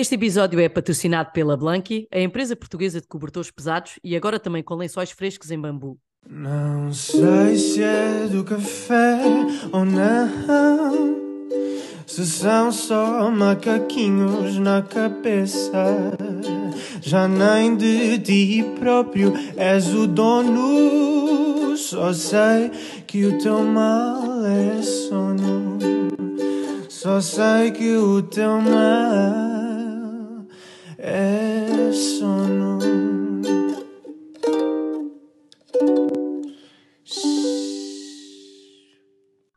Este episódio é patrocinado pela Blanqui, a empresa portuguesa de cobertores pesados e agora também com lençóis frescos em bambu. Não sei se é do café ou não. Se são só macaquinhos na cabeça, já nem de ti próprio és o dono. Só sei que o teu mal é sono. Só sei que o teu mal é sono.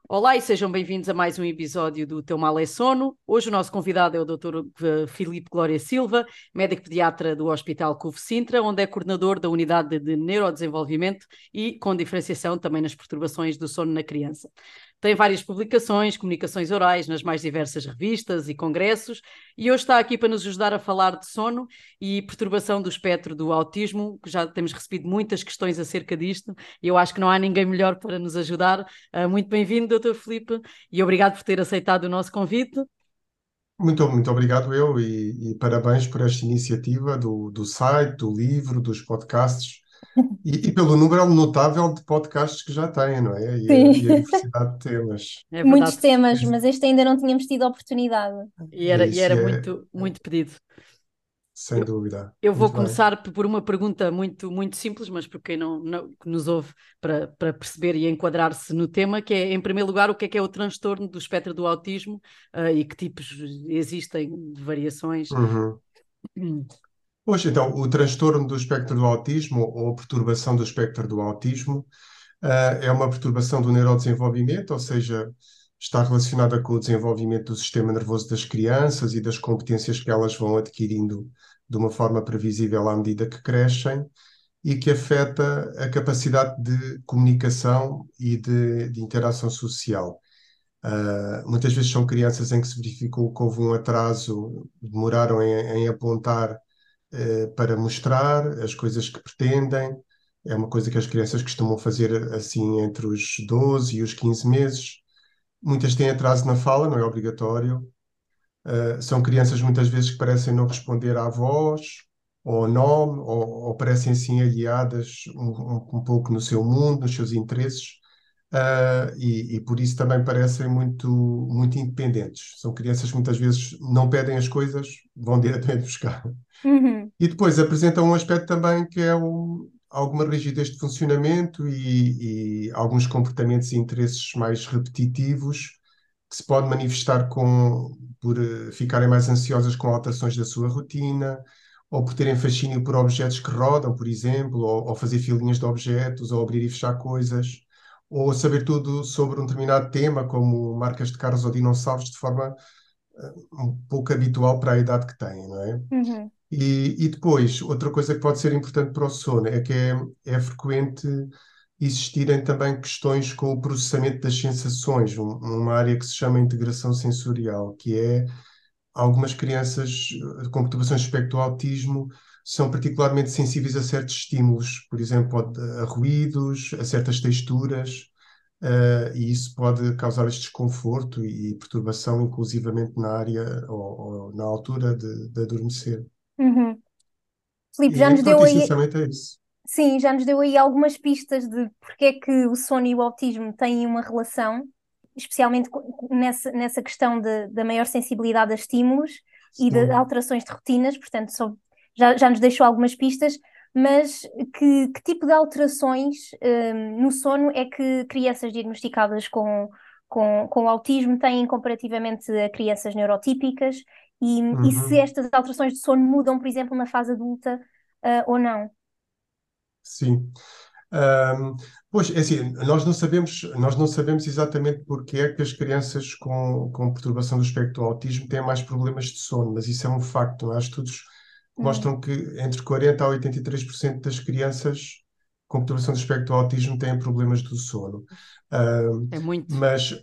Olá e sejam bem-vindos a mais um episódio do Teu Mal é Sono. Hoje o nosso convidado é o Dr. Filipe Glória Silva, médico pediatra do Hospital CUV Sintra, onde é coordenador da Unidade de Neurodesenvolvimento e com diferenciação também nas perturbações do sono na criança. Tem várias publicações, comunicações orais nas mais diversas revistas e congressos, e hoje está aqui para nos ajudar a falar de sono e perturbação do espectro do autismo, que já temos recebido muitas questões acerca disto, e eu acho que não há ninguém melhor para nos ajudar. Uh, muito bem-vindo, Dr. Felipe, e obrigado por ter aceitado o nosso convite. Muito, muito obrigado eu e, e parabéns por esta iniciativa do, do site, do livro, dos podcasts. E, e, pelo número notável de podcasts que já têm, não é? E, a, e a diversidade de temas. É Muitos temas, mas este ainda não tínhamos tido oportunidade. E era, e era é, muito, muito pedido. Sem eu, dúvida. Eu vou muito começar bem. por uma pergunta muito, muito simples, mas por quem não, não nos ouve para, para perceber e enquadrar-se no tema, que é, em primeiro lugar, o que é que é o transtorno do espectro do autismo uh, e que tipos existem de variações. Uhum. Pois, então, o transtorno do espectro do autismo ou perturbação do espectro do autismo uh, é uma perturbação do neurodesenvolvimento, ou seja, está relacionada com o desenvolvimento do sistema nervoso das crianças e das competências que elas vão adquirindo de uma forma previsível à medida que crescem e que afeta a capacidade de comunicação e de, de interação social. Uh, muitas vezes são crianças em que se verificou que houve um atraso, demoraram em, em apontar para mostrar as coisas que pretendem. É uma coisa que as crianças costumam fazer assim entre os 12 e os 15 meses. Muitas têm atraso na fala, não é obrigatório. Uh, são crianças muitas vezes que parecem não responder à voz, ou ao nome, ou, ou parecem assim aliadas um, um, um, pouco no seu mundo, nos seus interesses, uh, e, e, por isso também parecem muito, muito independentes. São crianças que muitas vezes não pedem as coisas, vão diretamente buscar. Uhum. E depois apresenta um aspecto também que é um, alguma rigidez de funcionamento e, e, alguns comportamentos e interesses mais repetitivos que se pode manifestar com, por uh, ficarem mais ansiosas com alterações da sua rotina, ou por terem fascínio por objetos que rodam, por exemplo, ou, ou fazer filinhas de objetos, ou abrir e fechar coisas, ou saber tudo sobre um determinado tema, como marcas de carros ou dinossauros, de forma uh, um pouco habitual para a idade que têm, não é? Uhum. E, e, depois, outra coisa que pode ser importante para o sono é que é, é frequente existirem também questões com o processamento das sensações, um, uma área que se chama integração sensorial, que é algumas crianças com perturbações de espectro autismo são particularmente sensíveis a certos estímulos, por exemplo, a ruídos, a certas texturas, uh, e isso pode causar-lhes desconforto e perturbação, inclusivamente na área ou, ou na altura de, de adormecer. Uhum. Filipe, já nos deu aí, é isso. sim, já nos deu aí algumas pistas de porque é que o sono e o autismo têm uma relação, especialmente nessa, nessa questão de- da maior sensibilidade a estímulos e de alterações de rotinas, portanto, só- já, já nos deixou algumas pistas, mas que, que tipo de alterações hum, no sono é que crianças diagnosticadas com, com, com autismo têm comparativamente a crianças neurotípicas e, e se Uhum. estas alterações de sono mudam, por exemplo, na fase adulta, ah, ou não? Sim. Ahm, pois, é assim, nós não sabemos, nós não sabemos exatamente porque é que as crianças com, com perturbação do espectro do autismo têm mais problemas de sono, mas isso é um facto. Há estudos mostram que entre 40% a 83% das crianças com perturbação do espectro do autismo têm problemas do sono. Ahm, É muito. mas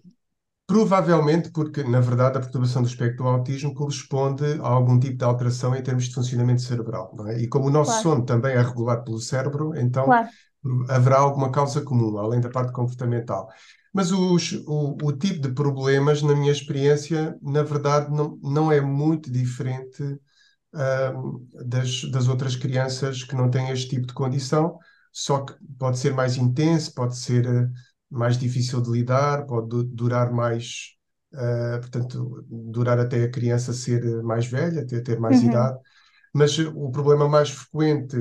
Provavelmente porque, na verdade, a perturbação do espectro do autismo corresponde a algum tipo de alteração em termos de funcionamento cerebral, não é? E como o nosso claro, sono também é regulado pelo cérebro, então claro. haverá alguma causa comum, além da parte comportamental. Mas os, o, o, tipo de problemas, na minha experiência, na verdade, não, não é muito diferente uh, das, das outras crianças que não têm este tipo de condição, só que pode ser mais intenso, pode ser uh, mais difícil de lidar, pode durar mais, uh, portanto, durar até a criança ser mais velha, até ter mais uhum. idade. Mas o problema mais frequente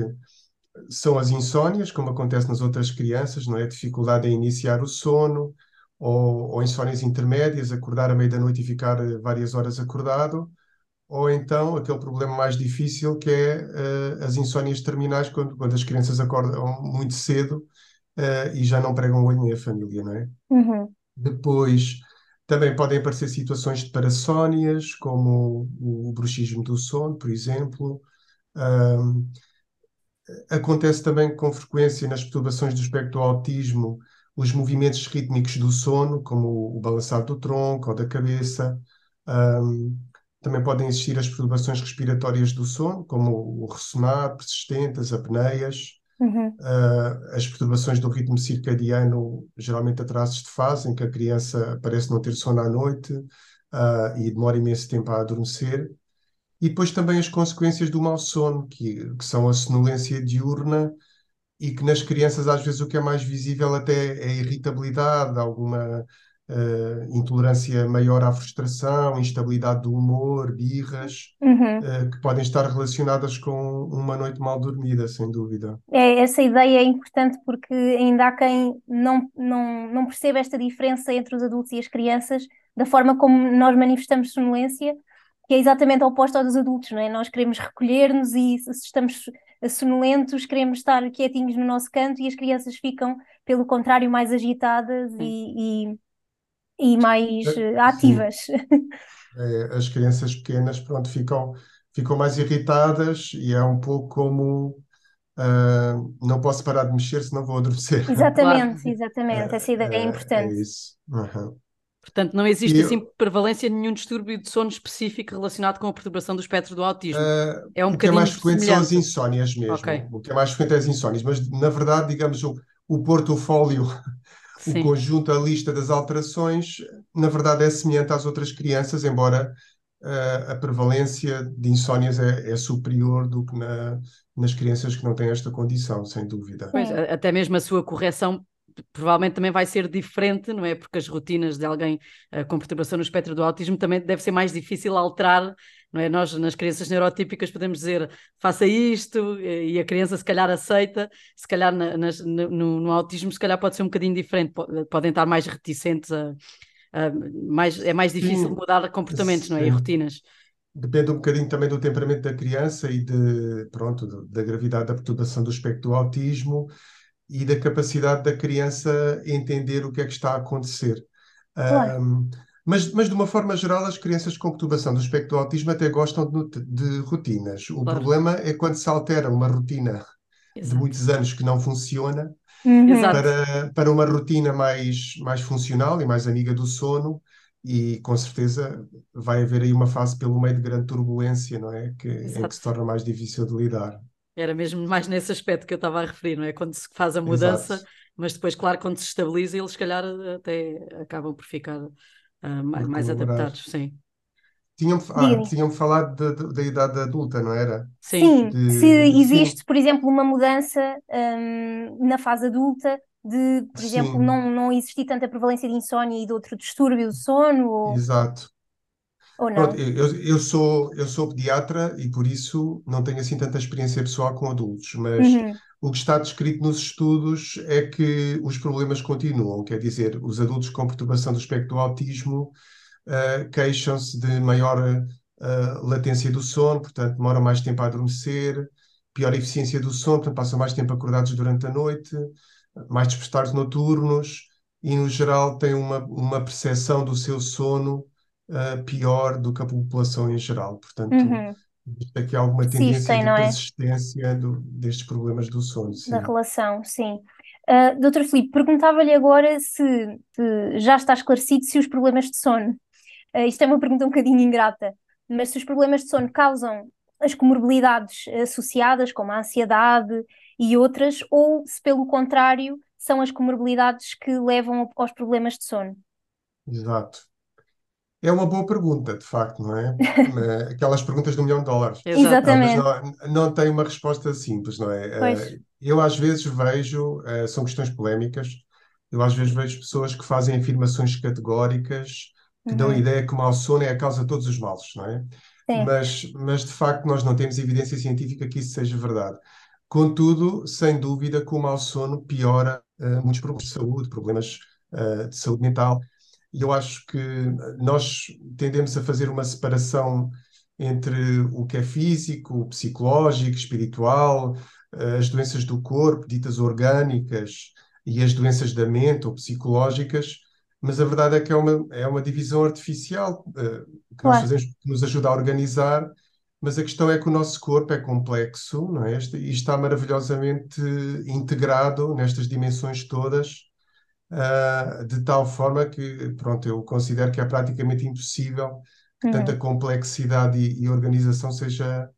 são as insónias, como acontece nas outras crianças, não é? A dificuldade em iniciar o sono, ou, ou insónias intermédias, acordar à meia da noite e ficar eh, várias horas acordado, ou então aquele problema mais difícil que é uh, as insónias terminais, quando, quando as crianças acordam muito cedo uh, e já não pregam o olho a família, não é? Uhum. Depois também podem aparecer situações de parassónias, como o, o bruxismo do sono, por exemplo. Um, acontece também com frequência nas perturbações do espectro do autismo os movimentos rítmicos do sono, como o balançar do tronco ou da cabeça. Um, também podem existir as perturbações respiratórias do sono, como o ressonar persistente, as apneias. Uhum. Uh, as perturbações do ritmo circadiano, geralmente atrasos de fase, em que a criança parece não ter sono à noite uh, e demora imenso tempo a adormecer. E depois também as consequências do mau sono, que, que são a sonolência diurna e que nas crianças às vezes o que é mais visível até é a irritabilidade, alguma uh, intolerância maior à frustração, instabilidade do humor, birras, uhum. uh, que podem estar relacionadas com uma noite mal dormida, sem dúvida. É, essa ideia é importante porque ainda há quem não, não, não perceba esta diferença entre os adultos e as crianças, da forma como nós manifestamos sonolência que é exatamente oposto ao dos adultos, não é? Nós queremos recolher-nos e se estamos sonolentos, queremos estar quietinhos no nosso canto e as crianças ficam, pelo contrário, mais agitadas e, e, e, mais uh, ativas. É, as crianças pequenas, pronto, ficam, ficam mais irritadas e é um pouco como uh, não posso parar de mexer senão vou adormecer. Exatamente, exatamente, essa ideia é, é importante. É isso. Uhum. Portanto, não existe assim prevalência de nenhum distúrbio de sono específico relacionado com a perturbação do espectro do autismo. Uh, é um o que é mais frequente semelhante. são as insónias mesmo. Okay. O que é mais frequente é as insónias, mas na verdade, digamos, o, o portfólio, o conjunto, a lista das alterações, na verdade é semelhante às outras crianças, embora uh, a prevalência de insónias é, é superior do que na, nas crianças que não têm esta condição, sem dúvida. Pois, até mesmo a sua correção provavelmente também vai ser diferente, não é? Porque as rotinas de alguém uh, com perturbação no espectro do autismo também deve ser mais difícil alterar, não é? Nós, nas crianças neurotípicas, podemos dizer faça isto e a criança se calhar aceita, se calhar na, nas, no, no, autismo se calhar pode ser um bocadinho diferente, podem estar mais reticentes a, a mais, é mais difícil Sim. mudar comportamentos, não é? E rotinas. Depende um bocadinho também do temperamento da criança e de, pronto, da gravidade da perturbação do espectro do autismo e da capacidade da criança entender o que é que está a acontecer. Claro. Um, mas, mas, de uma forma geral, as crianças com perturbação do espectro do autismo até gostam de, de rotinas. O claro. problema é quando se altera uma rotina Exato. de muitos anos que não funciona uhum. para, para uma rotina mais, mais funcional e mais amiga do sono. E com certeza vai haver aí uma fase pelo meio de grande turbulência, não é? Que, em que se torna mais difícil de lidar. Era mesmo mais nesse aspecto que eu estava a referir, não é? Quando se faz a mudança, Exato. mas depois, claro, quando se estabiliza, eles, se calhar, até acabam por ficar uh, mais, mais adaptados, sim. Tinham, ah, tinham falado da idade adulta, não era? Sim, de, se existe, sim. por exemplo, uma mudança um, na fase adulta, de, por exemplo, não, não existir tanta prevalência de insónia e de outro distúrbio do sono? Ou... Exato. Ou não? eu, eu, sou, eu sou pediatra e por isso não tenho assim tanta experiência pessoal com adultos, mas uhum. o que está descrito nos estudos é que os problemas continuam, quer dizer, os adultos com perturbação do espectro do autismo uh, queixam-se de maior uh, latência do sono, portanto demoram mais tempo a adormecer, pior eficiência do sono, portanto passam mais tempo acordados durante a noite, mais despertares noturnos e no geral têm uma, uma percepção do seu sono uh, pior do que a população em geral. Portanto, uhum. aqui há alguma tendência de é? persistência do, destes problemas do sono. Sim. Da relação, sim. Uh, Doutor Filipe, perguntava-lhe agora se, se, já está esclarecido se os problemas de sono, uh, isto é uma pergunta um bocadinho ingrata, mas se os problemas de sono causam as comorbilidades associadas, como a ansiedade e outras, ou se pelo contrário são as comorbilidades que levam aos problemas de sono? Exato. É uma boa pergunta, de facto, não é? Aquelas perguntas do milhão de dólares. Exatamente. Não, mas não, não tem uma resposta simples, não é? Pois. Eh, Eu às vezes vejo, eh, são questões polémicas, eu às vezes vejo pessoas que fazem afirmações categóricas que dão a Uhum. ideia que o mau sono é a causa de todos os males, não é? Sim. Mas, mas de facto nós não temos evidência científica que isso seja verdade. Contudo, sem dúvida que o mau sono piora eh, muitos problemas de saúde, problemas eh, de saúde mental. E eu acho que nós tendemos a fazer uma separação entre o que é físico, psicológico, espiritual, eh, as doenças do corpo, ditas orgânicas, e as doenças da mente ou psicológicas, mas a verdade é que é uma, é uma divisão artificial, eh, que nós fazemos que nos ajuda a organizar, mas a questão é que o nosso corpo é complexo, não é? E está maravilhosamente integrado nestas dimensões todas, ah, de tal forma que, pronto, eu considero que é praticamente impossível que tanta Uhum. complexidade e, e organização seja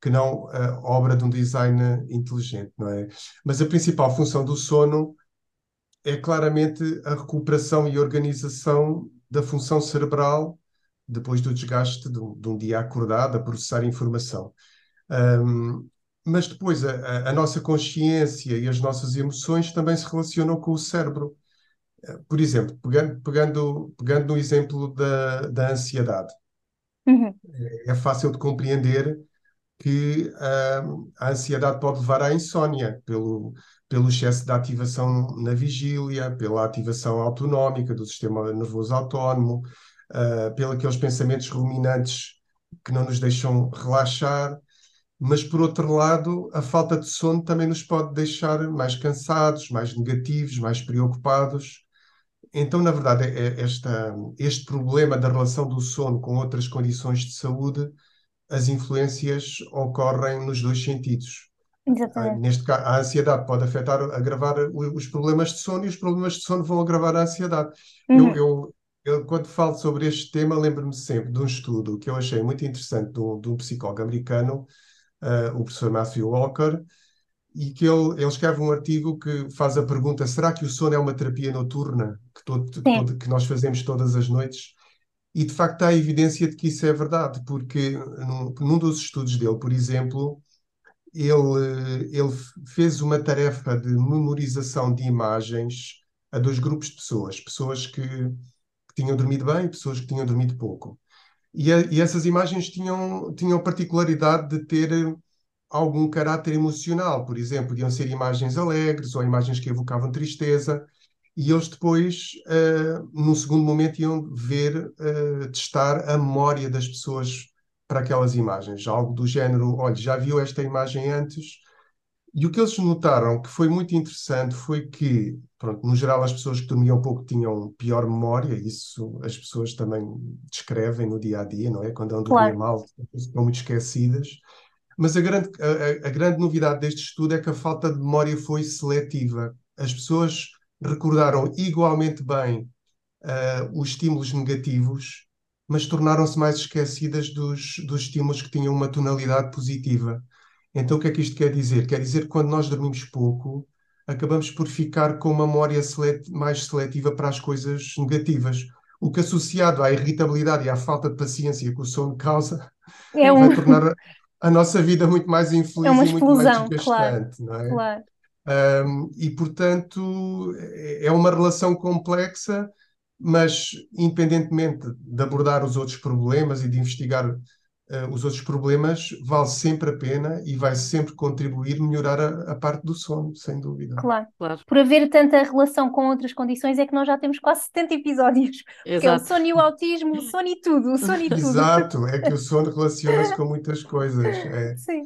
que não ah, obra de um design inteligente, não é? Mas a principal função do sono é claramente a recuperação e organização da função cerebral depois do desgaste de um, de um dia acordado a processar informação. Um, mas depois a- a nossa consciência e as nossas emoções também se relacionam com o cérebro. Por exemplo, pegando, pegando, pegando no exemplo da, da ansiedade, Uhum. é fácil de compreender que hum, a ansiedade pode levar à insónia pelo, pelo excesso de ativação na vigília, pela ativação autonómica do sistema nervoso autónomo, uh, pelos aqueles pensamentos ruminantes que não nos deixam relaxar. Mas, por outro lado, a falta de sono também nos pode deixar mais cansados, mais negativos, mais preocupados. Então, na verdade, é- é esta, este problema da relação do sono com outras condições de saúde as influências ocorrem nos dois sentidos. Ah, Exatamente. Neste caso, a ansiedade pode afetar, agravar os problemas de sono e os problemas de sono vão agravar a ansiedade. Eu, Uhum. eu, eu, quando falo sobre este tema, lembro-me sempre de um estudo que eu achei muito interessante de um, de um psicólogo americano, ah, o professor Matthew Walker, e que ele, ele escreve um artigo que faz a pergunta: será que o sono é uma terapia noturna que, todo, todo- que nós fazemos todas as noites? E de facto há evidência de que isso é verdade, porque num, num dos estudos dele, por exemplo, ele, ele fez uma tarefa de memorização de imagens a dois grupos de pessoas, pessoas que, que tinham dormido bem e pessoas que tinham dormido pouco. E, a- e essas imagens tinham, tinham particularidade de ter algum caráter emocional, por exemplo, podiam ser imagens alegres ou imagens que evocavam tristeza. E eles depois, uh, num segundo momento, iam ver, uh, testar a memória das pessoas para aquelas imagens. Algo do género, olha, já viu esta imagem antes? E o que eles notaram que foi muito interessante foi que, pronto, no geral, as pessoas que dormiam pouco tinham pior memória, isso as pessoas também descrevem no dia a dia, não é? Quando andam dormir Claro. mal, estão muito esquecidas. Mas a grande, a, a grande novidade deste estudo é que a falta de memória foi seletiva. As pessoas recordaram igualmente bem uh, os estímulos negativos, mas tornaram-se mais esquecidas dos, dos estímulos que tinham uma tonalidade positiva. Então, o que é que isto quer dizer? Quer dizer que quando nós dormimos pouco, acabamos por ficar com uma memória selet mais seletiva para as coisas negativas. O que, associado à irritabilidade e à falta de paciência que o sono causa, É vai um, tornar a, nossa vida muito mais é infeliz uma e muito mais explosão, claro, desgastante, não é? claro. Um, e, portanto, é é uma relação complexa, mas independentemente de abordar os outros problemas e de investigar uh, os outros problemas, vale sempre a pena e vai sempre contribuir melhorar a, a parte do sono, sem dúvida. Claro. Claro, Por haver tanta relação com outras condições, é que nós já temos quase 70 episódios. Porque é o exato. sono e o autismo, o sono e tudo, o sono e tudo. Exato, é que o sono relaciona-se com muitas coisas. É. Sim.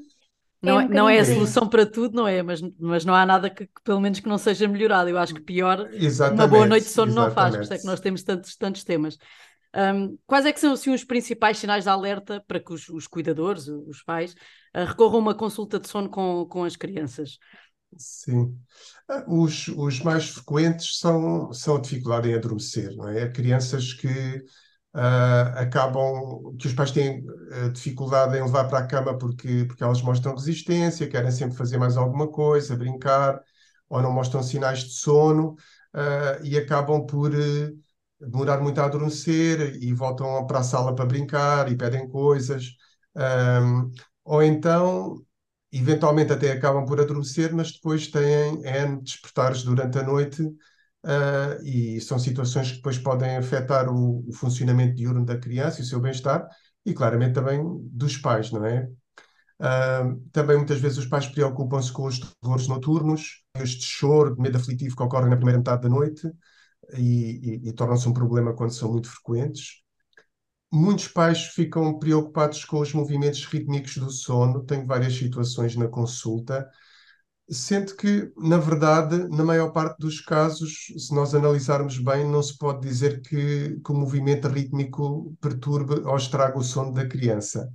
Não, um é- não é a solução para tudo, não é? Mas, mas não há nada que, que pelo menos que não seja melhorado. Eu acho que pior uma boa Exatamente, noite de sono não faz, por isso é que exatamente. nós temos tantos, tantos temas. Ahm, quais é que são assim, os principais sinais de alerta para que os, os cuidadores, os pais, ah, recorram a uma consulta de sono com, com as crianças? Sim. Ah, Os, os mais frequentes são, são a dificuldade em adormecer, não é? Crianças que uh, acabam que os pais têm uh, dificuldade em levar para a cama porque, porque elas mostram resistência, querem sempre fazer mais alguma coisa, brincar, ou não mostram sinais de sono, uh, e acabam por demorar muito a adormecer e voltam para a sala para brincar e pedem coisas. Um, ou então, eventualmente até acabam por adormecer, mas depois têm N despertares durante a noite uh, e são situações que depois podem afetar o, o funcionamento diurno da criança e o seu bem-estar e claramente também dos pais, não é? Uh, também muitas vezes os pais preocupam-se com os terrores noturnos, este choro, medo aflitivo que ocorre na primeira metade da noite e, e, e tornam-se um problema quando são muito frequentes. Muitos pais ficam preocupados com os movimentos rítmicos do sono, tenho várias situações na consulta Sendo que, na verdade, na maior parte dos casos, se nós analisarmos bem, não se pode dizer que, que o movimento rítmico perturbe ou estraga o sono da criança.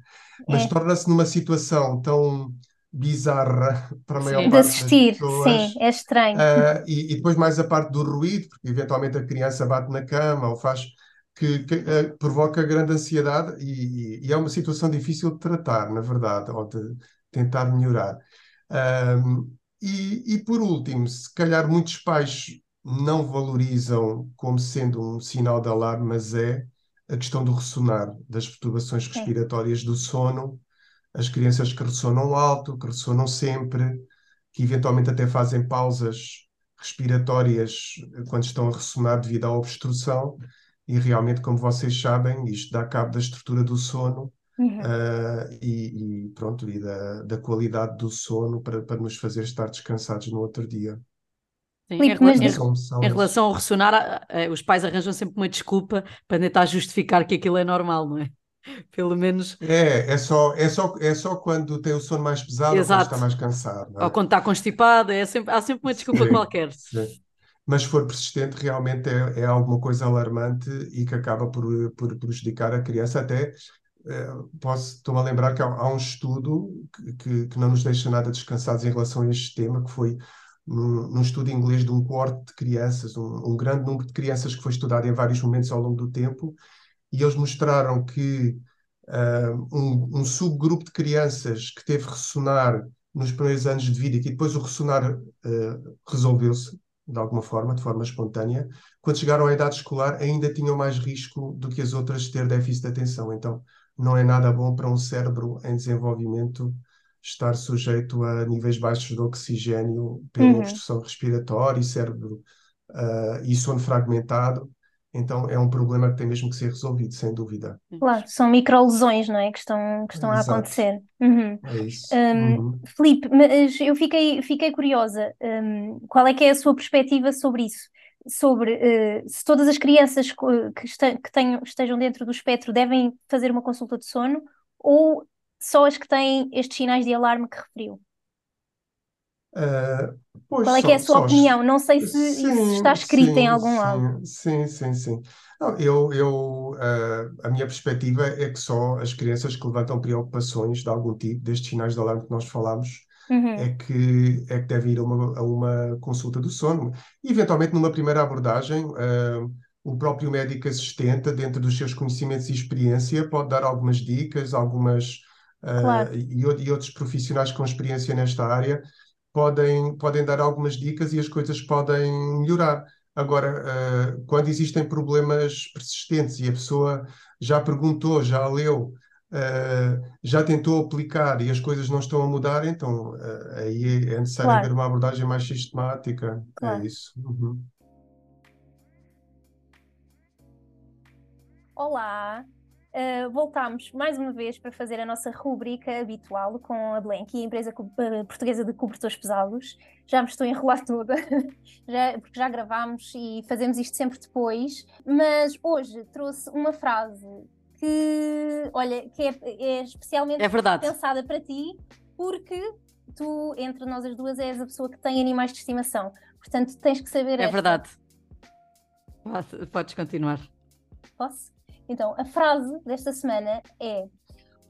Mas é. torna-se numa situação tão bizarra para a maior sim. parte de assistir, das pessoas. Sim, é estranho. Uh, e, e, depois mais a parte do ruído, porque eventualmente a criança bate na cama ou faz que, que uh, provoca grande ansiedade e, e, é uma situação difícil de tratar, na verdade, ou de tentar melhorar. E, e por último, se calhar muitos pais não valorizam como sendo um sinal de alarme, mas é a questão do ressonar, das perturbações respiratórias do sono, as crianças que ressonam alto, que ressonam sempre, que eventualmente até fazem pausas respiratórias quando estão a ressonar devido à obstrução, e realmente, como vocês sabem, isto dá cabo da estrutura do sono Uhum. Uh, e, e, pronto, e da, da qualidade do sono para, para nos fazer estar descansados no outro dia. Sim, em, relação, em, em, relação ao ressonar, os pais arranjam sempre uma desculpa para tentar justificar que aquilo é normal, não é? Pelo menos. É, é só, é só, é só quando tem o sono mais pesado Exato. ou quando está mais cansado. É? Ou quando está constipado, é sempre, há sempre uma desculpa sim, qualquer. Sim. Mas se for persistente, realmente é, é alguma coisa alarmante e que acaba por, por prejudicar a criança até é, posso, estou-me a lembrar que há, há um estudo que, que, que, não nos deixa nada descansados em relação a este tema, que foi num, num estudo inglês de um coorte de crianças, um, um, grande número de crianças que foi estudado em vários momentos ao longo do tempo, e eles mostraram que uh, um, um, subgrupo de crianças que teve ressonar nos primeiros anos de vida e que depois o ressonar uh, resolveu-se, de alguma forma, de forma espontânea, quando chegaram à idade escolar ainda tinham mais risco do que as outras de ter déficit de atenção. Então, não é nada bom para um cérebro em desenvolvimento estar sujeito a níveis baixos de oxigênio pela uhum. obstrução respiratória e cérebro uh, e sono fragmentado. Então é um problema que tem mesmo que ser resolvido, sem dúvida. Claro, são microlesões, não é? Que estão, que estão a acontecer. Uhum. É isso. Um, uhum. Filipe, mas eu fiquei, fiquei curiosa. Um, qual é que é a sua perspectiva sobre isso? sobre uh, se todas as crianças que, este, que tenham, estejam dentro do espectro devem fazer uma consulta de sono ou só as que têm estes sinais de alarme que referiu? Uh, pois, Qual é que é a sua opinião? Não sei se sim, isso está escrito sim, em algum sim, lado. Sim, sim, sim. Não, eu, eu, uh, a minha perspectiva é que só as crianças que levantam preocupações de algum tipo, destes sinais de alarme que nós falamos, uhum. é, que, é que deve ir a uma, a uma consulta do sono. E, eventualmente, numa primeira abordagem, uh, o próprio médico assistente, dentro dos seus conhecimentos e experiência, pode dar algumas dicas, algumas. Claro. e, e, outros profissionais com experiência nesta área podem, podem dar algumas dicas e as coisas podem melhorar. Agora, uh, quando existem problemas persistentes e a pessoa já perguntou, já leu, uh, já tentou aplicar e as coisas não estão a mudar, então uh, aí é necessário claro. haver uma abordagem mais sistemática. É claro. É isso. Uhum. Olá, uh, voltámos mais uma vez para fazer a nossa rubrica habitual com a Blank, a empresa portuguesa de cobertores pesados. Já me estou a enrolar toda, já, porque já gravámos e fazemos isto sempre depois. Mas hoje trouxe uma frase que, olha, que é, é especialmente é pensada para ti, porque tu, entre nós as duas, és a pessoa que tem animais de estimação. Portanto, tens que saber. É esta. verdade. Podes continuar. Posso? Então, a frase desta semana é: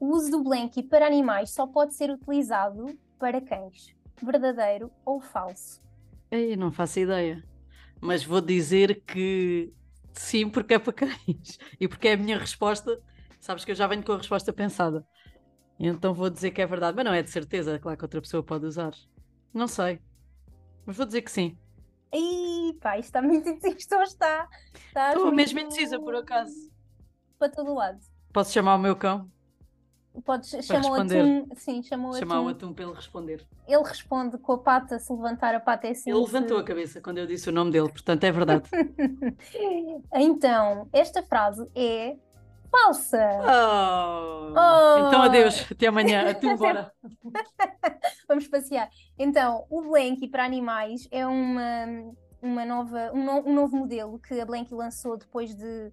O uso do blankie para animais só pode ser utilizado para cães. Verdadeiro ou falso? Ei, não faço ideia. Mas vou dizer que Sim, porque é para cães. E porque é a minha resposta. Sabes que eu já venho com a resposta pensada. Então vou dizer que é verdade. Mas não é de certeza, claro que outra pessoa pode usar. Não sei. Mas vou dizer que sim. Ih, pá, isto está muito indeciso. Está. Estás Estou muito mesmo indecisa, por acaso. Para todo lado. Posso chamar o meu cão? Podes chamar o atum. Sim, chama o Chamar o atum. para ele responder. Ele responde com a pata, se levantar a pata é assim. Ele se- levantou a cabeça quando eu disse o nome dele, portanto é verdade. Então, esta frase é falsa. Oh. Oh. Então adeus, até amanhã. Atum, bora. Vamos passear. Então, o Blanky para animais é uma, uma nova, um, no- um novo modelo que a Blanky lançou depois de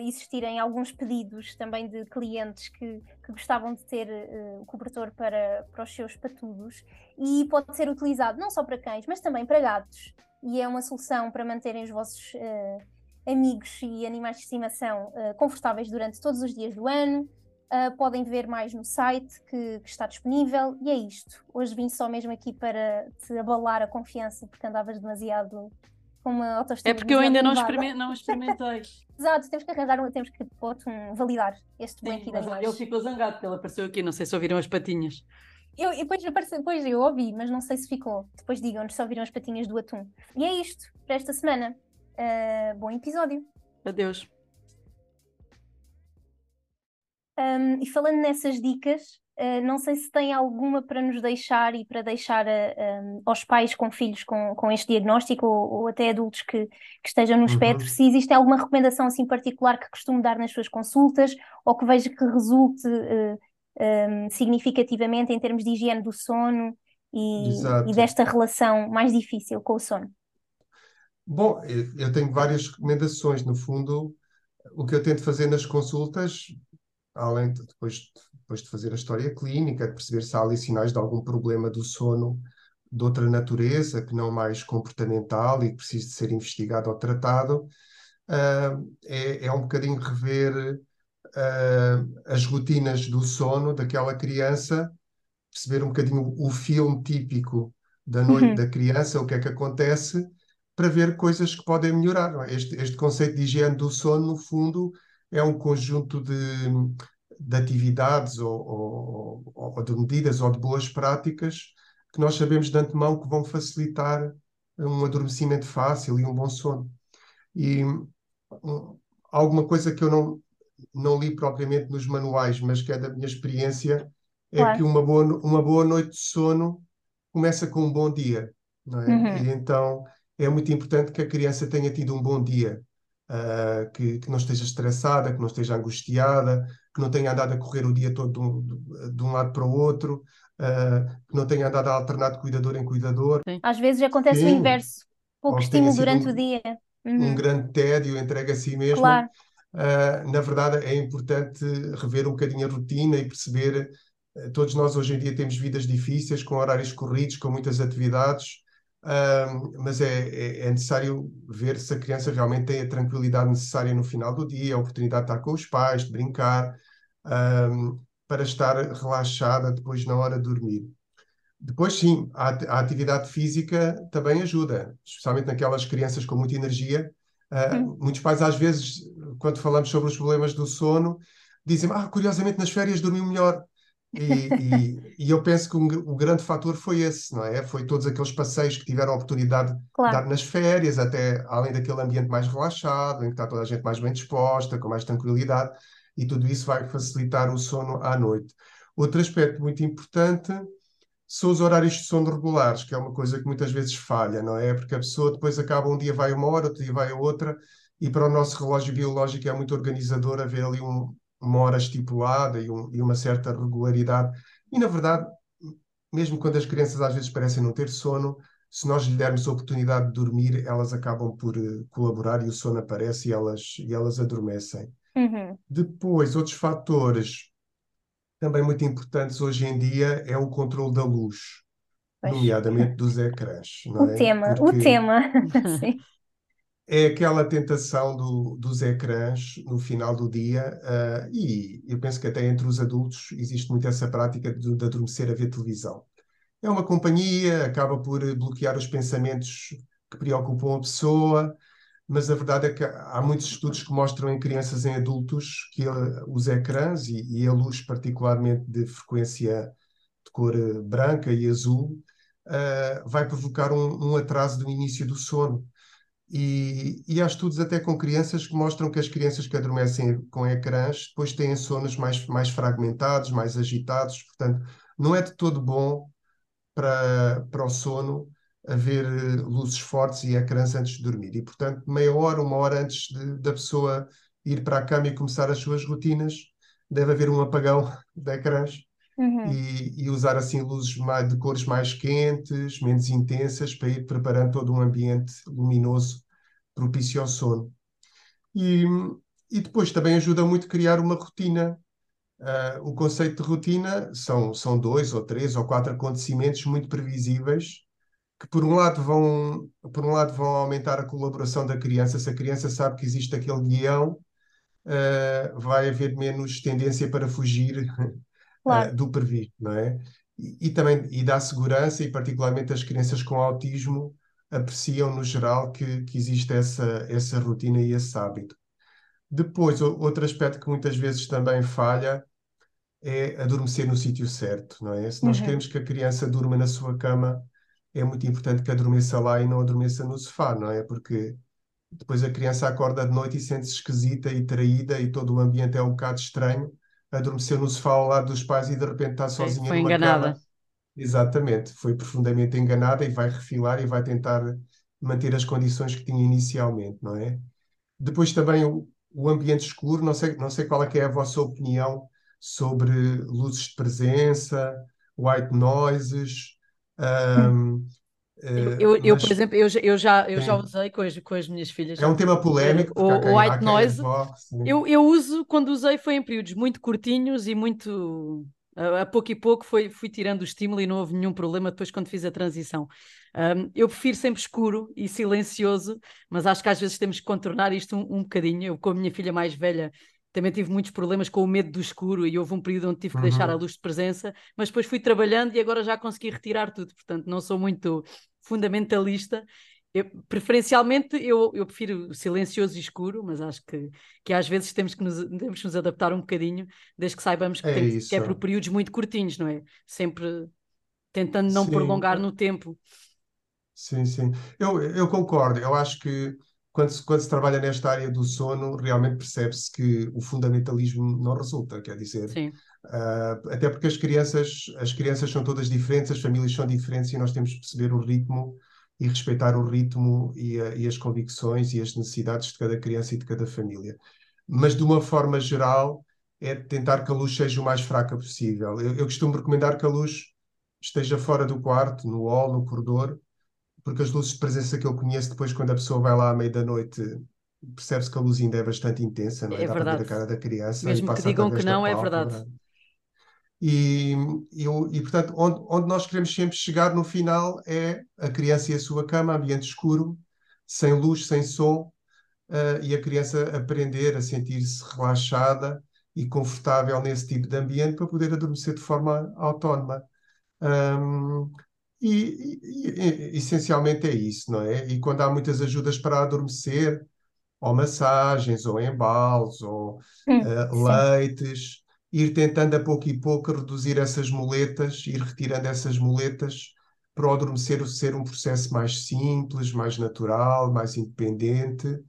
existirem alguns pedidos também de clientes que, que gostavam de ter eh, o cobertor para, para os seus patudos e pode ser utilizado não só para cães, mas também para gatos. E é uma solução para manterem os vossos eh, amigos e animais de estimação eh, confortáveis durante todos os dias do ano. Uh, podem ver mais no site que, que está disponível. E é isto. Hoje vim só mesmo aqui para te abalar a confiança, porque andavas demasiado com uma autoestima. É porque eu ainda não, demasiado elevada. experimen- não experimentei. Exato, temos que arranjar, um- temos que pôr-te um, validar este Sim, animais. ele ficou zangado porque ele apareceu aqui, não sei se ouviram as patinhas. Eu, depois, depois eu ouvi, mas não sei se ficou. Depois digam-nos se ouviram as patinhas do atum. E é isto para esta semana. Uh, bom episódio. Adeus. Um, e falando nessas dicas, uh, não sei se tem alguma para nos deixar e para deixar a- um, aos pais com filhos com, com este diagnóstico ou, ou até adultos que, que estejam no Uhum. espectro, se existe alguma recomendação assim particular que costume dar nas suas consultas ou que veja que resulte uh, um, significativamente em termos de higiene do sono e, e desta relação mais difícil com o sono. Bom, eu eu tenho várias recomendações. No fundo, o que eu tento fazer nas consultas, além de depois, depois de fazer a história clínica, de perceber se há ali sinais de algum problema do sono de outra natureza, que não mais comportamental e que precisa de ser investigado ou tratado, ah, é, é um bocadinho rever ah, as rotinas do sono daquela criança, perceber um bocadinho o filme típico da noite Uhum. da criança, o que é que acontece, para ver coisas que podem melhorar. é? Este, este conceito de higiene do sono, no fundo, é um conjunto de, de atividades ou, ou- ou de medidas ou de boas práticas que nós sabemos de antemão que vão facilitar um adormecimento fácil e um bom sono. E um, alguma coisa que eu não, não li propriamente nos manuais, mas que é da minha experiência, é Claro. que uma boa, uma boa noite de sono começa com um bom dia, não é? Uhum. E então é muito importante que a criança tenha tido um bom dia, ah, que, que não esteja estressada, que não esteja angustiada, que não tenha andado a correr o dia todo de um, de um lado para o outro, ah, que não tenha andado a alternar de cuidador em cuidador, Às vezes acontece o Sim. inverso. Pouco Ou estímulo durante um- o dia. um Uhum. grande tédio entregue a si mesmo. Claro. Ah, na verdade, é importante rever um bocadinho a rotina e perceber. eh, Todos nós hoje em dia temos vidas difíceis, com horários corridos, com muitas atividades, ah, mas é, é- é necessário ver se a criança realmente tem a tranquilidade necessária no final do dia, a oportunidade de estar com os pais, de brincar, ah, para estar relaxada depois na hora de dormir. Depois, sim, a, a atividade física também ajuda, especialmente naquelas crianças com muita energia. Hum. muitos pais, às vezes, quando falamos sobre os problemas do sono, dizem: Ah, curiosamente, nas férias dormiu melhor. E, e- e eu penso que gr- o grande fator foi esse, não é? Foi todos aqueles passeios que tiveram a oportunidade de Claro. dar nas férias, até além daquele ambiente mais relaxado, em que está toda a gente mais bem disposta, com mais tranquilidade, e tudo isso vai facilitar o sono à noite. Outro aspecto muito importante são os horários de sono regulares, que é uma coisa que muitas vezes falha, não é? Porque a pessoa depois acaba um dia vai uma hora, outro dia vai a outra, e para o nosso relógio biológico é muito organizador haver ali um- uma hora estipulada e, um- e uma certa regularidade. E na verdade, mesmo quando as crianças às vezes parecem não ter sono, se nós lhe dermos a oportunidade de dormir, elas acabam por eh, colaborar e o sono aparece e elas, e elas adormecem. Uhum. Depois, outros fatores também muito importantes hoje em dia é o controle da luz, Pois. nomeadamente dos ecrãs, O é? tema, o Porque tema. É aquela tentação do- dos ecrãs no final do dia, ah, e eu penso que até entre os adultos existe muito essa prática de, de adormecer a ver televisão. É uma companhia, acaba por bloquear os pensamentos que preocupam a pessoa, mas a verdade é que há muitos estudos que mostram em crianças e em adultos que os ecrãs e, e a luz particularmente de frequência de cor eh, branca e azul uh, vai provocar um, um, atraso do início do sono. E, e há estudos até com crianças que mostram que as crianças que adormecem com ecrãs depois têm sonos mais, mais fragmentados, mais agitados, portanto não é de todo bom para, para o sono haver eh, luzes fortes e ecrãs antes de dormir. E, portanto, meia hora, uma hora antes de, da pessoa ir para a cama e começar as suas rotinas, deve haver um apagão de ecrãs uhum. e, e, usar assim luzes mais, de cores mais quentes, menos intensas, para ir preparando todo um ambiente luminoso propício ao sono. E, e depois também ajuda muito a criar uma rotina. Uh, o conceito de rotina são, são dois ou três ou quatro acontecimentos muito previsíveis que por um lado vão por um lado vão aumentar a colaboração da criança se a criança sabe que existe aquele guião uh, vai haver menos tendência para fugir claro. uh, do previsto não é e, e, também e dá segurança e particularmente as crianças com autismo apreciam no geral que, que existe essa essa rotina e esse hábito depois outro aspecto que muitas vezes também falha é adormecer no sítio certo não é se nós uhum. queremos que a criança durma na sua cama é muito importante que adormeça lá e não adormeça no sofá, não é? Porque depois a criança acorda de noite e sente-se esquisita e traída e todo o ambiente é um bocado estranho. Adormeceu no sofá ao lado dos pais e de repente está sozinha foi numa enganada. cama. Exatamente, foi profundamente enganada e vai refilar e vai tentar manter as condições que tinha inicialmente, não é? Depois também o, o ambiente escuro, não sei, não sei qual é, que é a vossa opinião sobre luzes de presença, white noises, um, eu, eu, mas... por exemplo, eu, eu, já, eu já usei com as, com as minhas filhas. É um tema polémico. O, o white noise. eu, eu uso, quando usei, foi em períodos muito curtinhos e muito. A, a pouco e pouco foi, fui tirando o estímulo e não houve nenhum problema depois quando fiz a transição. Um, eu prefiro sempre escuro e silencioso, mas acho que às vezes temos que contornar isto um, um bocadinho. Eu, com a minha filha mais velha, também tive muitos problemas com o medo do escuro e houve um período onde tive que deixar a uhum. luz de presença, mas depois fui trabalhando e agora já consegui retirar tudo, portanto não sou muito fundamentalista. Eu, preferencialmente eu, eu prefiro silencioso e escuro, mas acho que, que às vezes temos que nos, temos que nos adaptar um bocadinho, desde que saibamos que, é, tem, que é por períodos muito curtinhos, não é? Sempre tentando não sim. prolongar no tempo. Sim, sim. Eu, eu concordo. Eu acho que quando se, quando se trabalha nesta área do sono, realmente percebe-se que o fundamentalismo não resulta, quer dizer, uh, até porque as crianças, as crianças são todas diferentes, as famílias são diferentes e nós temos que perceber o ritmo e respeitar o ritmo e, a, e as convicções e as necessidades de cada criança e de cada família. Mas de uma forma geral, é tentar que a luz seja o mais fraca possível. Eu, eu costumo recomendar que a luz esteja fora do quarto, no hall, no corredor, porque as luzes de presença que eu conheço, depois, quando a pessoa vai lá à meia da noite, percebe-se que a luz ainda é bastante intensa, não é? é Dá verdade. para ver a cara da criança. Mesmo que digam que não, é verdade. E, e, e, portanto, onde, onde nós queremos sempre chegar no final é a criança e a sua cama, ambiente escuro, sem luz, sem som, uh, e a criança aprender a sentir-se relaxada e confortável nesse tipo de ambiente para poder adormecer de forma autónoma. Um, e, e, e, essencialmente é isso, não é? E quando há muitas ajudas para adormecer, ou massagens, ou embalos, ou hum, uh, leites, ir tentando a pouco e pouco reduzir essas muletas, ir retirando essas muletas para o adormecer ser um processo mais simples, mais natural, mais independente,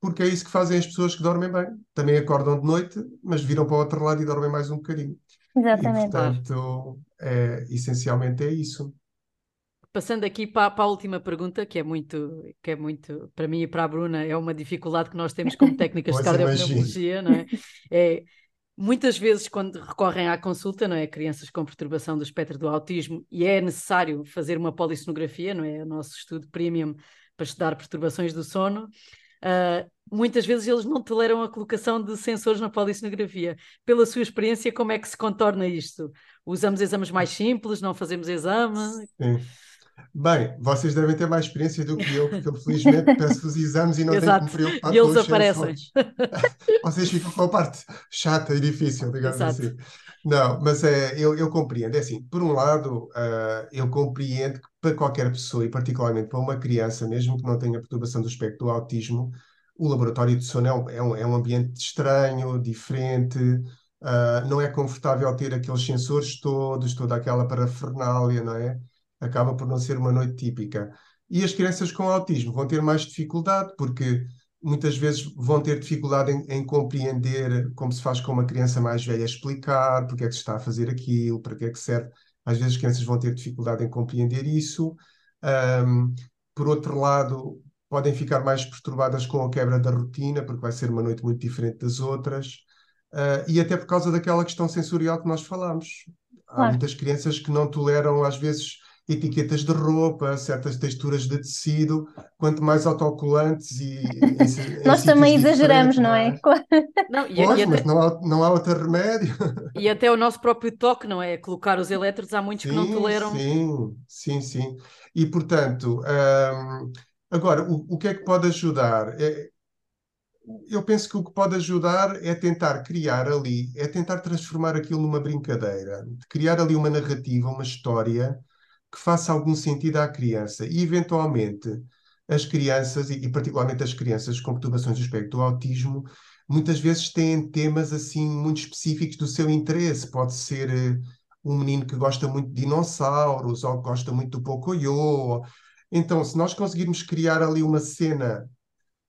porque é isso que fazem as pessoas que dormem bem. Também acordam de noite, mas viram para o outro lado e dormem mais um bocadinho. Exatamente. E, portanto, é, essencialmente é isso. Passando aqui para, para, a última pergunta, que é muito, que é muito, para mim e para a Bruna, é uma dificuldade que nós temos como técnicas de cardiopneumologia, não é? é? Muitas vezes, quando recorrem à consulta, não é? Crianças com perturbação do espectro do autismo, e é necessário fazer uma polissonografia, não é? O nosso estudo premium para estudar perturbações do sono. Uh, muitas vezes eles não toleram a colocação de sensores na polissonografia. Pela sua experiência, como é que se contorna isto? Usamos exames mais simples, não fazemos exame? Sim. Bem, vocês devem ter mais experiência do que eu, porque eu felizmente peço os exames e não tenho que me Exato. preocupar E eles aparecem. Vocês ficam com a parte chata e difícil, digamos Exato. assim. Não, mas é, eu, eu compreendo. É assim, por um lado, ah, eu compreendo que para qualquer pessoa, e particularmente para uma criança, mesmo que não tenha perturbação do espectro do autismo, o laboratório de sono é um, é um, é um ambiente estranho, diferente, ah, não é confortável ter aqueles sensores todos, toda aquela parafernália, não é? Acaba por não ser uma noite típica. E as crianças com autismo vão ter mais dificuldade, porque muitas vezes vão ter dificuldade em, em compreender como se faz com uma criança mais velha, explicar porque é que se está a fazer aquilo, para que é que serve. Às vezes as crianças vão ter dificuldade em compreender isso. Ahm, por outro lado, podem ficar mais perturbadas com a quebra da rotina, porque vai ser uma noite muito diferente das outras. Ah, e até por causa daquela questão sensorial que nós falámos. Há Claro. muitas crianças que não toleram, às vezes, etiquetas de roupa, certas texturas de tecido, quanto mais autocolantes e em Nós também exageramos, não é? Claro. Não, e, Pois, e mas até, não há, não há outro remédio. e até o nosso próprio toque, não é? Colocar os elétrodos, há muitos que não Sim, toleram. sim, sim, sim. E, portanto, hum, agora, o, o que é que pode ajudar? É- eu penso que o que pode ajudar é tentar criar ali, é tentar transformar aquilo numa brincadeira, de criar ali uma narrativa, uma história que faça algum sentido à criança. E, eventualmente, as crianças, e, e particularmente as crianças com perturbações do espectro do autismo, muitas vezes têm temas assim muito específicos do seu interesse. Pode ser eh, um menino que gosta muito de dinossauros, ou que gosta muito do Pocoyo. Então, se nós conseguirmos criar ali uma cena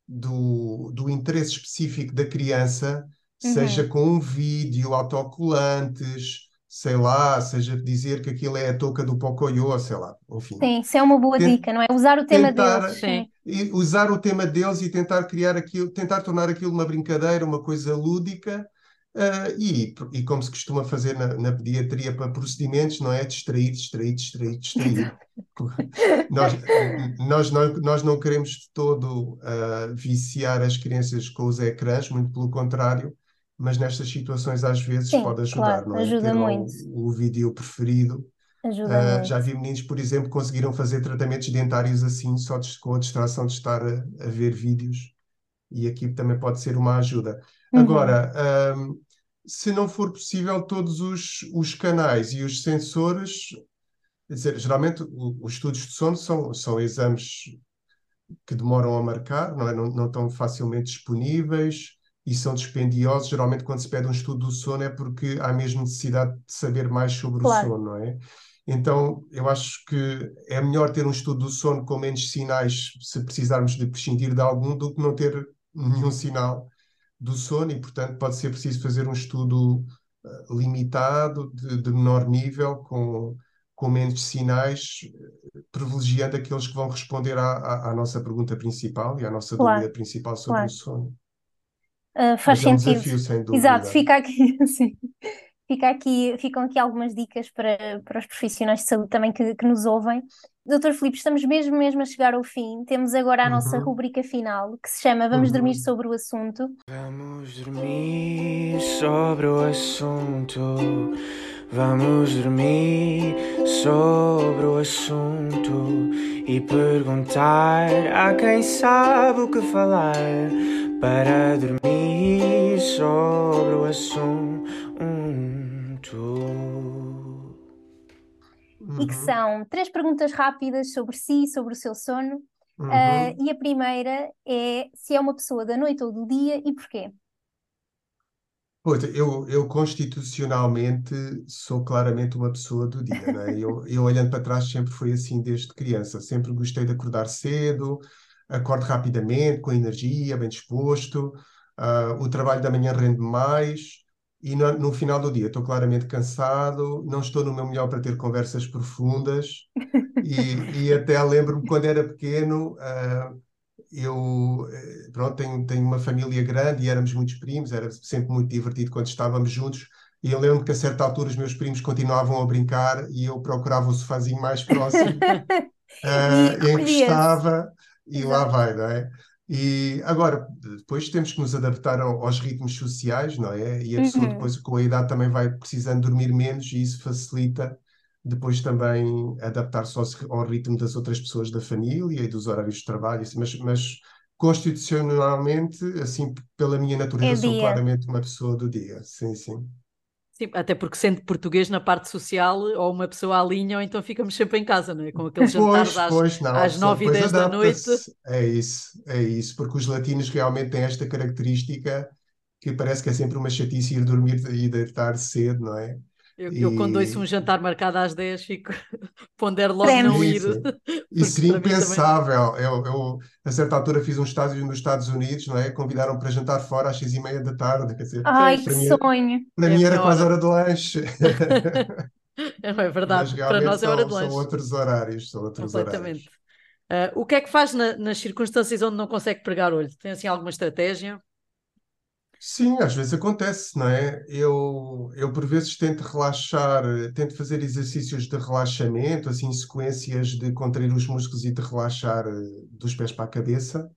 do, do interesse específico da criança, seja Uhum. com um vídeo, autocolantes, sei lá, seja dizer que aquilo é a touca do Pocoyo, sei lá, enfim. Sim, isso é uma boa Ten- dica, não é? Usar o tema tentar- deles, Sim. E usar o tema deles e tentar criar aquilo, tentar tornar aquilo uma brincadeira, uma coisa lúdica, ah, e, e como se costuma fazer na, na pediatria para procedimentos, não é? Distrair, distrair, distrair, distrair. Nós, nós, não, nós não queremos de todo ah, viciar as crianças com os ecrãs, muito pelo contrário, mas nestas situações às vezes Sim, pode ajudar, claro, não é? ajuda Ter muito. o, o vídeo preferido. Ajuda muito. já vi meninos, por exemplo, conseguiram fazer tratamentos dentários assim, só dis- com a distração de estar a, a ver vídeos, e aqui também pode ser uma ajuda. Uhum. Agora, ahm, se não for possível todos os, os canais e os sensores, quer dizer, geralmente o- os estudos de sono são, são exames que demoram a marcar, não é? Não, não estão facilmente disponíveis e são dispendiosos. Geralmente, quando se pede um estudo do sono, é porque há mesmo necessidade de saber mais sobre Claro. o sono, não é? Então, eu acho que é melhor ter um estudo do sono com menos sinais, se precisarmos de prescindir de algum, do que não ter nenhum sinal do sono, e, portanto, pode ser preciso fazer um estudo eh, limitado, de, de menor nível, com, com menos sinais, privilegiando aqueles que vão responder à, à, à nossa pergunta principal e à nossa Claro, dúvida principal sobre claro. o sono. Ah, faz Mas é um sentido. desafio, sem Exato, fica aqui, sim. Fica aqui, ficam aqui algumas dicas para, para os profissionais de saúde também que, que nos ouvem. Doutor Filipe, estamos mesmo, mesmo a chegar ao fim. Temos agora a nossa Uhum, rubrica final, que se chama Vamos Dormir uhum. sobre o Assunto. Vamos dormir sobre o assunto. Vamos dormir sobre o assunto e perguntar a quem sabe o que falar para dormir sobre o assunto. E que Uhum, são três perguntas rápidas sobre si, sobre o seu sono. Uhum. e a primeira é se é uma pessoa da noite ou do dia e porquê? Pois, eu, eu constitucionalmente sou claramente uma pessoa do dia, não é? Eu, eu olhando para trás sempre foi assim desde criança. Sempre gostei de acordar cedo, acordo rapidamente, com energia, bem disposto. Ah, o trabalho da manhã rende mais e no, no final do dia estou claramente cansado, não estou no meu melhor para ter conversas profundas e, e até lembro-me quando era pequeno. ah, eu, eh, pronto, tenho, tenho uma família grande e éramos muitos primos, era sempre muito divertido quando estávamos juntos. E eu lembro que a certa altura os meus primos continuavam a brincar e eu procurava o sofazinho mais próximo, eh, recolhia-se. encostava e lá vai, não é? E agora, depois temos que nos adaptar ao- aos ritmos sociais, não é? E a pessoa Uhum. depois com a idade também vai precisando dormir menos e isso facilita depois também adaptar-se ao, ao, ritmo das outras pessoas da família e dos horários de trabalho, assim, mas, mas constitucionalmente, assim, pela minha natureza, é sou claramente uma pessoa do dia. Sim, sim. Sim, até porque sendo português na parte social, ou uma pessoa alinha, ou então ficamos sempre em casa, não é? Com aqueles jantares pois, às, pois, não, às 9 e 10 da noite. É isso, é isso, porque os latinos realmente têm esta característica que parece que é sempre uma chatice ir dormir e deitar cedo, não é? Eu, e... eu, quando ouço um jantar marcado às 10 fico ponder logo não ir. Isso seria impensável. Também... Eu, eu, a certa altura fiz um estágio nos Estados Unidos, não é? Convidaram para jantar fora às 6 e meia da tarde. Quer dizer, Ai, que mim, sonho! Para é mim era quase hora de lanche. não é verdade, para nós é hora de lanche. São outros horários, são outros Completamente. horários. Uh, o que é que faz na, nas circunstâncias onde não consegue pregar olho? Tem assim alguma estratégia? Sim, às vezes acontece, não é? Eu, eu por vezes tento relaxar, tento fazer exercícios de relaxamento, assim, sequências de contrair os músculos e de relaxar eh, dos pés para a cabeça.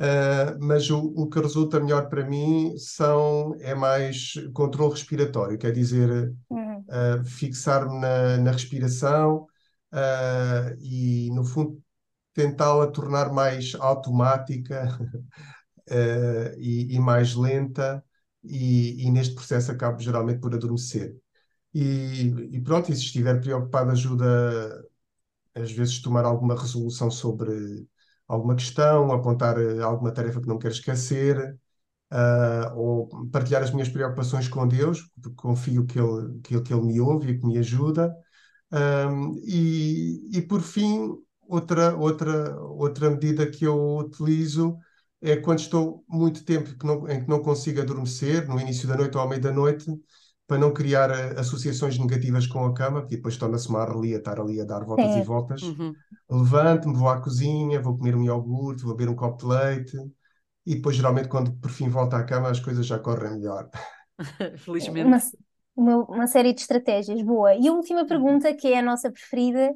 Uh, mas o, o que resulta melhor para mim são, é mais controle respiratório, quer dizer, uhum. uh, fixar-me na, na respiração uh, e, no fundo, tentá-la tornar mais automática uh, e, e, mais lenta, e, e, neste processo acabo geralmente por adormecer. E, e pronto, e se estiver preocupado, ajuda às vezes tomar alguma resolução sobre alguma questão, apontar eh, alguma tarefa que não quero esquecer, uh, ou partilhar as minhas preocupações com Deus, porque confio que Ele, que que ele me ouve e que me ajuda. Um, e, e por fim, outra, outra, outra medida que eu utilizo é quando estou muito tempo que não, em que não consigo adormecer, no início da noite ou ao meio da noite, para não criar uh, associações negativas com a cama, porque depois torna-se uma arrelia estar ali a dar voltas e voltas. Uhum. Levanto-me, vou à cozinha, vou comer um iogurte, vou beber um copo de leite, e depois, geralmente, quando por fim volto à cama, as coisas já correm melhor. Felizmente. Uma, uma, uma, série de estratégias, boa. E a última pergunta, que é a nossa preferida,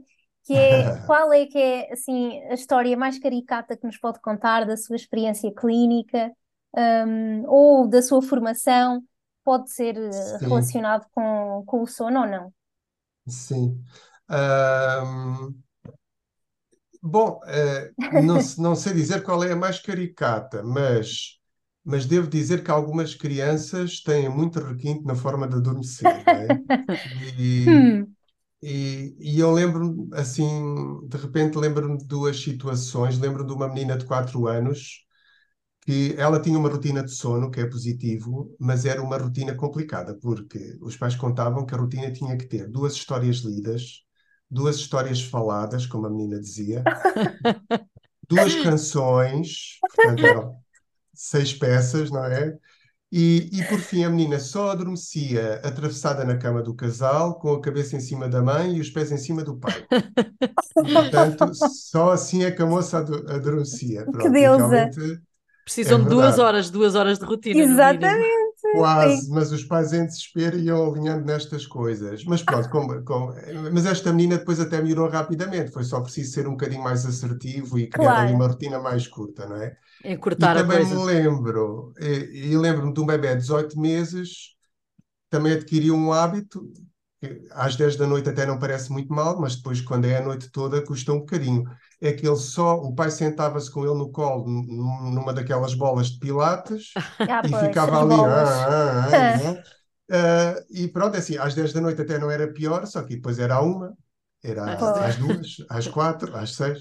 que é qual é que é assim a história mais caricata que nos pode contar da sua experiência clínica um, ou da sua formação? Pode ser eh, Sim. relacionado com, com o sono ou não? Sim. Um, bom, uh, não, não sei dizer qual é a mais caricata, mas, mas devo dizer que algumas crianças têm muito requinte na forma de adormecer, é? E, hum. E, e eu lembro-me, assim, de repente lembro-me de duas situações. Lembro de uma menina de 4 anos que ela tinha uma rotina de sono, que é positivo, mas era uma rotina complicada, porque os pais contavam que a rotina tinha que ter duas histórias lidas, duas histórias faladas, como a menina dizia, duas canções, portanto eram seis peças, não é? E, e por fim a menina só adormecia atravessada na cama do casal, com a cabeça em cima da mãe e os pés em cima do pai. portanto, só assim é que a moça adormecia. Pronto, que deusa! Precisam é de duas horas, duas horas de rotina. Exatamente. Quase, mas os pais em desespero iam alinhando nestas coisas. Mas pronto, com, com, mas esta menina depois até melhorou rapidamente, foi só preciso ser um bocadinho mais assertivo e criar claro. ali uma rotina mais curta, não é? Encurtar e também me lembro, e, e lembro-me de um bebê de 18 meses, também adquiriu um hábito, que às 10 da noite até não parece muito mal, mas depois quando é a noite toda custa um bocadinho. É que ele só, o pai sentava-se com ele no colo, numa daquelas bolas de pilates, ah, e pois, ficava ali, ah, ah, ah, e pronto, é assim, às 10 da noite até não era pior, só que depois era a uma, era às duas, às quatro, às seis.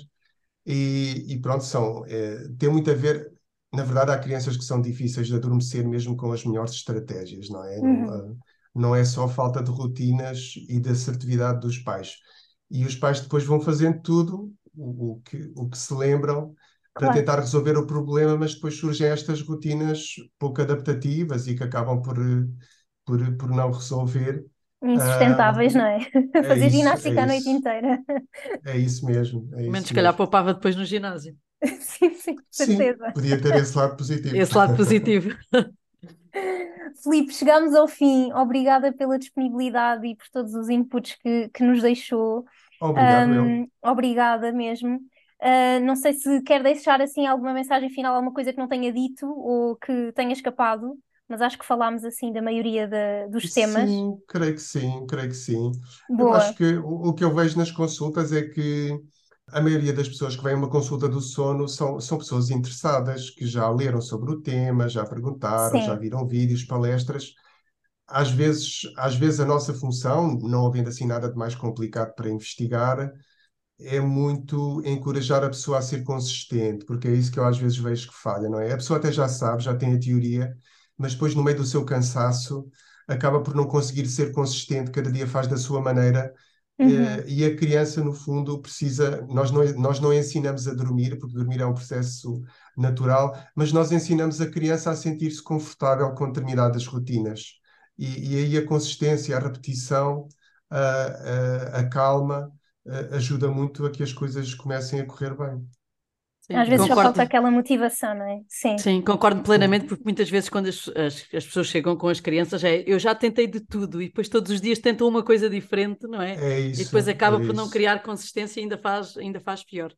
E, e pronto, são, é, tem muito a ver. Na verdade, há crianças que são difíceis de adormecer mesmo com as melhores estratégias, não é? Uhum. Não, não é só falta de rotinas e de assertividade dos pais. E os pais depois vão fazendo tudo o, o que, o que se lembram para claro. tentar resolver o problema, mas depois surgem estas rotinas pouco adaptativas e que acabam por, por, por não resolver Insustentáveis, uh, não é? é Fazer isso, ginástica é a noite inteira. É isso mesmo. É Menos se calhar poupava depois no ginásio. sim, sim, certeza. Sim, podia ter esse lado positivo. Esse lado positivo. Filipe, chegamos ao fim. Obrigada pela disponibilidade e por todos os inputs que, que nos deixou. Obrigado, um, Obrigada mesmo. Uh, não sei se quer deixar assim alguma mensagem final, alguma coisa que não tenha dito ou que tenha escapado mas acho que falámos assim da maioria dos temas. Sim, creio que sim, creio que sim. Boa. Eu acho que o, o que eu vejo nas consultas é que a maioria das pessoas que vêm a uma consulta do sono são, são pessoas interessadas, que já leram sobre o tema, já perguntaram, Sim. já viram vídeos, palestras. Às vezes, às vezes a nossa função, não havendo assim nada de mais complicado para investigar, é muito encorajar a pessoa a ser consistente, porque é isso que eu às vezes vejo que falha, não é? A pessoa até já sabe, já tem a teoria, mas depois, no meio do seu cansaço, acaba por não conseguir ser consistente, cada dia faz da sua maneira Uhum. eh, e a criança, no fundo, precisa. Nós não, nós não ensinamos a dormir, porque dormir é um processo natural, mas nós ensinamos a criança a sentir-se confortável com determinadas rotinas. E, e aí a consistência, a repetição, a, a, a calma, eh, ajuda muito a que as coisas comecem a correr bem. Sim, Às vezes só concordo. falta aquela motivação, não é? Sim. Sim, concordo plenamente, porque muitas vezes quando as, as, as pessoas chegam com as crianças, é, eu já tentei de tudo e depois todos os dias tentam uma coisa diferente, não é? É E isso, depois acaba é por não criar consistência e ainda faz, ainda faz pior.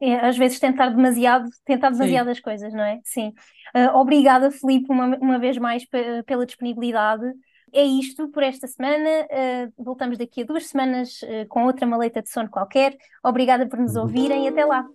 É, às vezes tentar demasiado, tentar Sim. demasiadas coisas, não é? Sim. Ah, obrigada, Filipe, uma, uma vez mais pe- pela disponibilidade. É isto por esta semana. Ah, voltamos daqui a duas semanas ah, com outra maleta de sono qualquer. Obrigada por nos ouvirem e até lá.